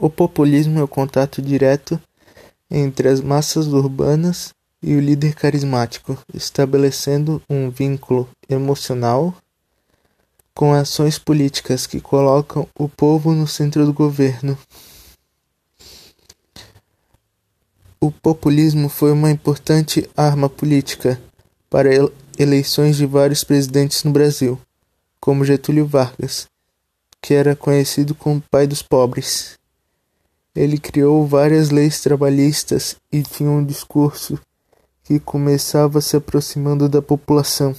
O populismo é o contato direto entre as massas urbanas e o líder carismático, estabelecendo um vínculo emocional com ações políticas que colocam o povo no centro do governo. O populismo foi uma importante arma política para eleições de vários presidentes no Brasil, como Getúlio Vargas, que era conhecido como pai dos pobres. Ele criou várias leis trabalhistas e tinha um discurso que começava se aproximando da população.